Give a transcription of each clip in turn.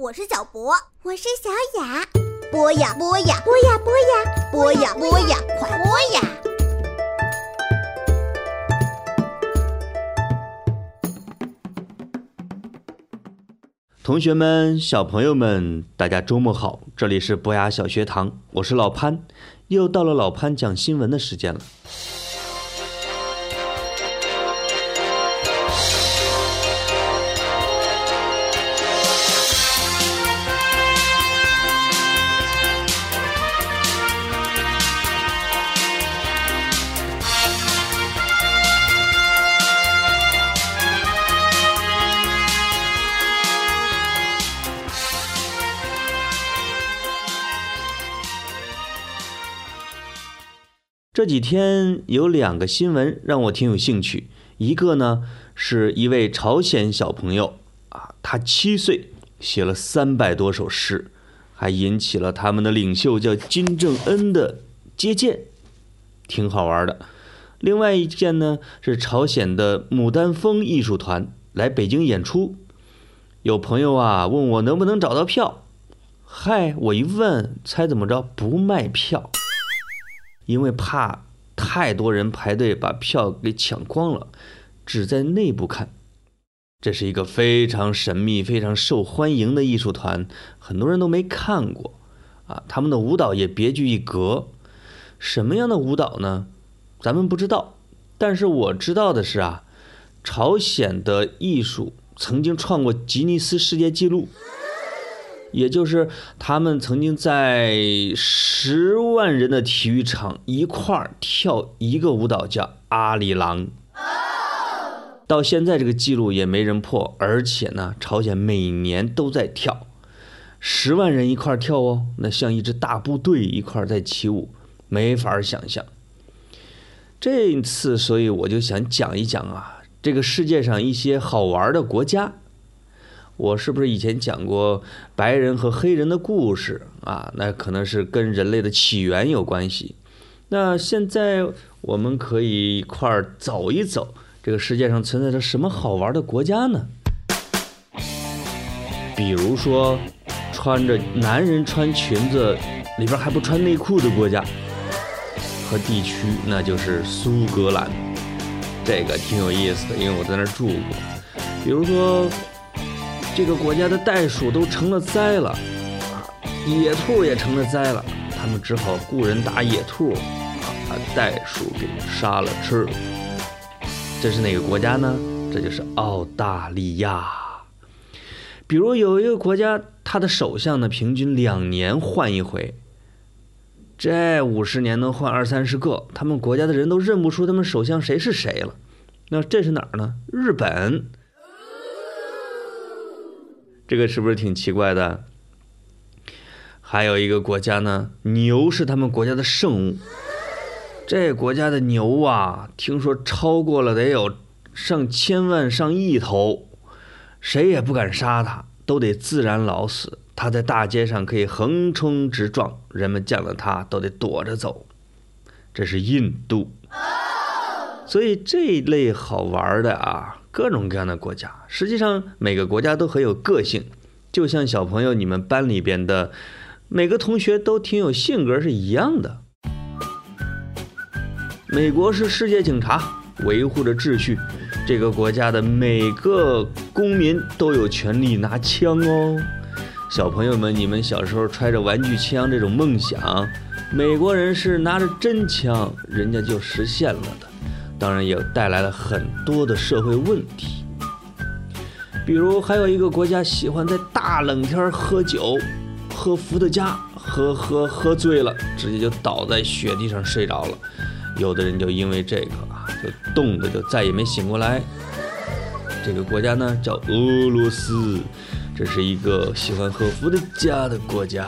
我是小博，我是小雅。播呀播呀播呀播呀播呀播呀，快播呀！同学们、小朋友们，大家周末好！这里是博雅小学堂，我是老潘，又到了老潘讲新闻的时间了。这几天有两个新闻让我挺有兴趣，一个呢是一位朝鲜小朋友啊，他七岁写了三百多首诗，还引起了他们的领袖叫金正恩的接见，挺好玩的。另外一件呢是朝鲜的牡丹峰艺术团来北京演出，有朋友啊问我能不能找到票，嗨，我一问，猜怎么着？不卖票。因为怕太多人排队把票给抢光了，只在内部看。这是一个非常神秘、非常受欢迎的艺术团，很多人都没看过啊。他们的舞蹈也别具一格。什么样的舞蹈呢？咱们不知道。但是我知道的是啊，朝鲜的艺术曾经创过吉尼斯世界纪录。也就是他们曾经在十万人的体育场一块儿跳一个舞蹈，叫阿里郎。到现在这个记录也没人破，而且呢，朝鲜每年都在跳，十万人一块儿跳哦，那像一支大部队一块儿在起舞，没法想象。这次，所以我就想讲一讲啊，这个世界上一些好玩的国家。我是不是以前讲过白人和黑人的故事啊？那可能是跟人类的起源有关系。那现在我们可以一块儿走一走，这个世界上存在着什么好玩的国家呢？比如说，穿着男人穿裙子里边还不穿内裤的国家和地区，那就是苏格兰。这个挺有意思的，因为我在那儿住过。比如说。这个国家的袋鼠都成了灾了，啊，野兔也成了灾了，他们只好雇人打野兔，啊，把袋鼠给杀了吃。这是哪个国家呢？这就是澳大利亚。比如有一个国家，他的首相呢，平均两年换一回，这五十年能换二三十个，他们国家的人都认不出他们首相谁是谁了。那这是哪儿呢？日本。这个是不是挺奇怪的？还有一个国家呢，牛是他们国家的圣物。这国家的牛啊，听说超过了得有上千万、上亿头，谁也不敢杀它，都得自然老死。它在大街上可以横冲直撞，人们见了它都得躲着走。这是印度。所以这类好玩的啊。各种各样的国家，实际上每个国家都很有个性，就像小朋友你们班里边的每个同学都挺有性格是一样的。美国是世界警察，维护着秩序，这个国家的每个公民都有权利拿枪哦。小朋友们，你们小时候揣着玩具枪这种梦想，美国人是拿着真枪，人家就实现了的。当然也带来了很多的社会问题，比如还有一个国家喜欢在大冷天喝酒，喝伏特加，喝喝喝醉了，直接就倒在雪地上睡着了。有的人就因为这个啊，就冻得就再也没醒过来。这个国家呢叫俄罗斯，这是一个喜欢喝伏特加的国家，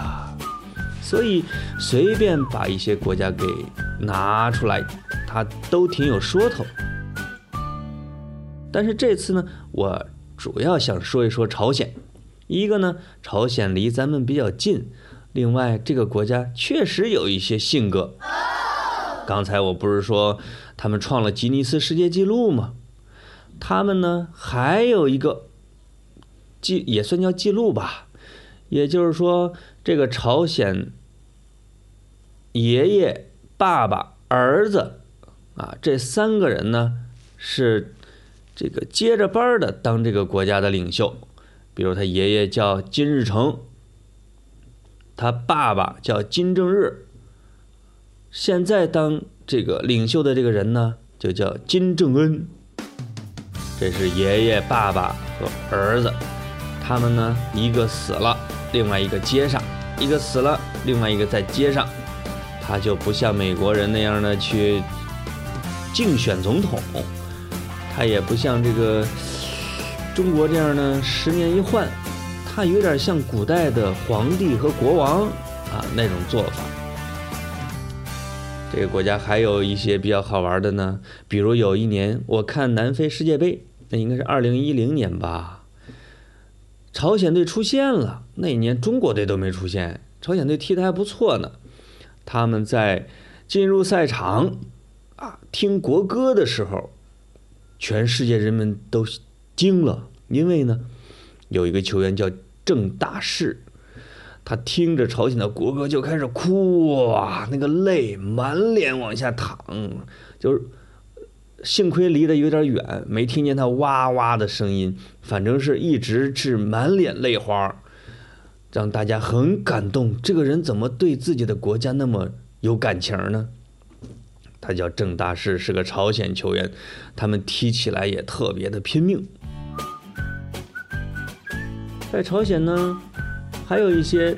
所以随便把一些国家给拿出来。他都挺有说头，但是这次呢，我主要想说一说朝鲜。一个呢，朝鲜离咱们比较近；另外，这个国家确实有一些性格。刚才我不是说他们创了吉尼斯世界纪录吗？他们呢，还有一个记也算叫记录吧，也就是说，这个朝鲜爷爷、爸爸、儿子啊，这三个人呢是这个接着班的当这个国家的领袖。比如他爷爷叫金日成，他爸爸叫金正日，现在当这个领袖的这个人呢，就叫金正恩。这是爷爷、爸爸和儿子，他们呢一个死了，另外一个接上；一个死了，另外一个再接上。他就不像美国人那样的去竞选总统，他也不像这个。中国这样呢，十年一换，他有点像古代的皇帝和国王啊那种做法。这个国家还有一些比较好玩的呢，比如有一年我看南非世界杯，那应该是二零一零年吧，朝鲜队出现了。那一年中国队都没出现，朝鲜队踢得还不错呢。他们在进入赛场啊听国歌的时候，全世界人们都。惊了，因为呢，有一个球员叫郑大世，他听着朝鲜的国歌就开始哭哇，那个泪满脸往下淌，就是幸亏离得有点远，没听见他哇哇的声音，反正是一直是满脸泪花，让大家很感动。这个人怎么对自己的国家那么有感情呢？他叫郑大世，是个朝鲜球员，他们踢起来也特别的拼命。在朝鲜呢，还有一些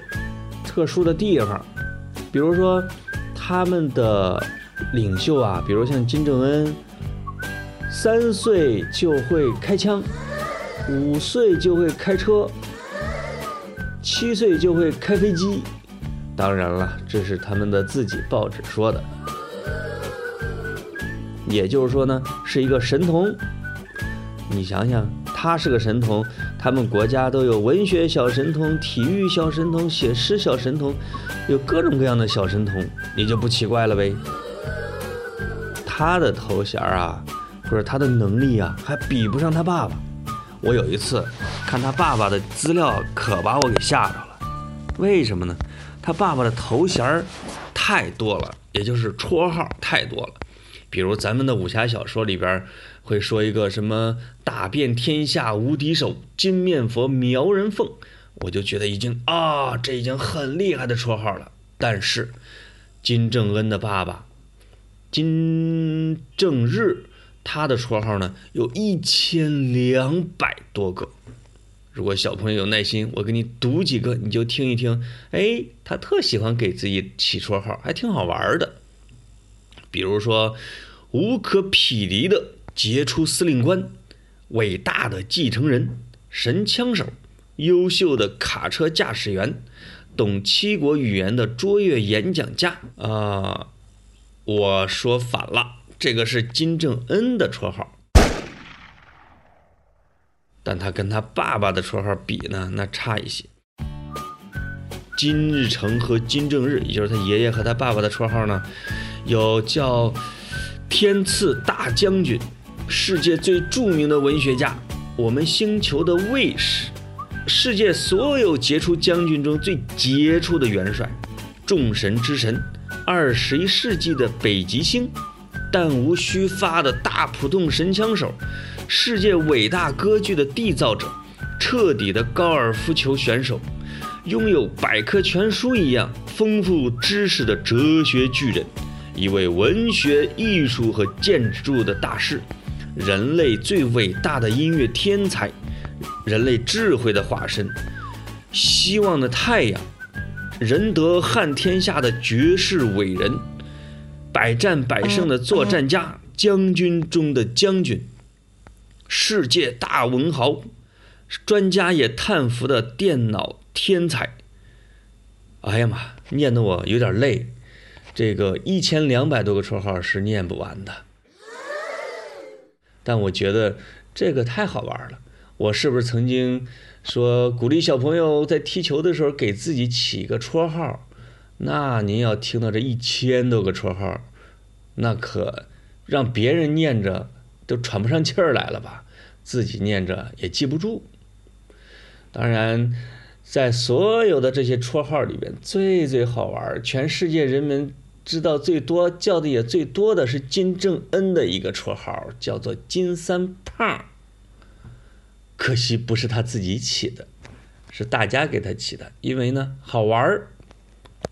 特殊的地方，比如说他们的领袖啊，比如像金正恩，三岁就会开枪，五岁就会开车，七岁就会开飞机。当然了，这是他们的自己报纸说的，也就是说呢，是一个神童。你想想。他是个神童，他们国家都有文学小神童、体育小神童、写诗小神童，有各种各样的小神童，你就不奇怪了呗。他的头衔啊，或者他的能力啊，还比不上他爸爸。我有一次看他爸爸的资料，可把我给吓着了。为什么呢？他爸爸的头衔儿太多了，也就是绰号太多了。比如咱们的武侠小说里边会说一个什么打遍天下无敌手金面佛苗人凤，我就觉得已经啊，这已经很厉害的绰号了。但是金正恩的爸爸金正日，他的绰号呢有一千两百多个。如果小朋友有耐心，我给你读几个，你就听一听。哎，他特喜欢给自己起绰号，还挺好玩的。比如说，无可匹敌的杰出司令官，伟大的继承人，神枪手，优秀的卡车驾驶员，懂七国语言的卓越演讲家啊！我说反了，这个是金正恩的绰号，但他跟他爸爸的绰号比呢，那差一些。金日成和金正日，也就是他爷爷和他爸爸的绰号呢？有叫天赐大将军，世界最著名的文学家，我们星球的卫士，世界所有杰出将军中最杰出的元帅，众神之神，二十一世纪的北极星，弹无虚发的大普通神枪手，世界伟大歌剧的缔造者，彻底的高尔夫球选手，拥有百科全书一样丰富知识的哲学巨人。一位文学、艺术和建筑的大师，人类最伟大的音乐天才，人类智慧的化身，希望的太阳，仁德撼天下的绝世伟人，百战百胜的作战家，将军中的将军，世界大文豪，专家也叹服的电脑天才。哎呀妈，念得我有点累。这个一千两百多个绰号是念不完的，但我觉得这个太好玩了。我是不是曾经说鼓励小朋友在踢球的时候给自己起一个绰号？那您要听到这一千多个绰号，那可让别人念着都喘不上气儿来了吧？自己念着也记不住。当然，在所有的这些绰号里边，最最好玩，全世界人们知道最多、叫的也最多的是金正恩的一个绰号，叫做“金三胖”。可惜不是他自己起的，是大家给他起的，因为呢好玩儿。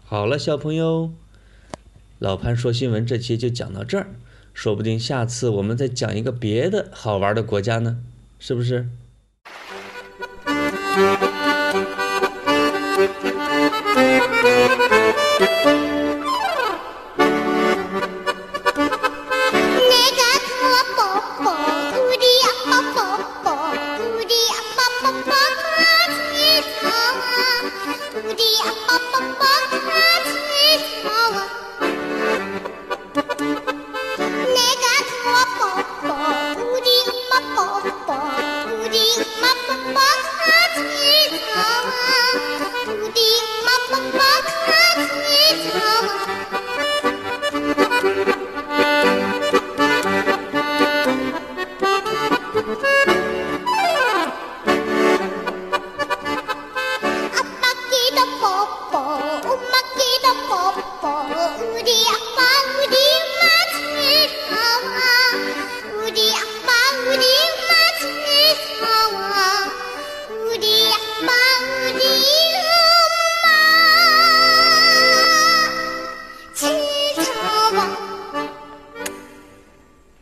好了，小朋友，老潘说新闻这期就讲到这儿，说不定下次我们再讲一个别的好玩的国家呢，是不是？Studio.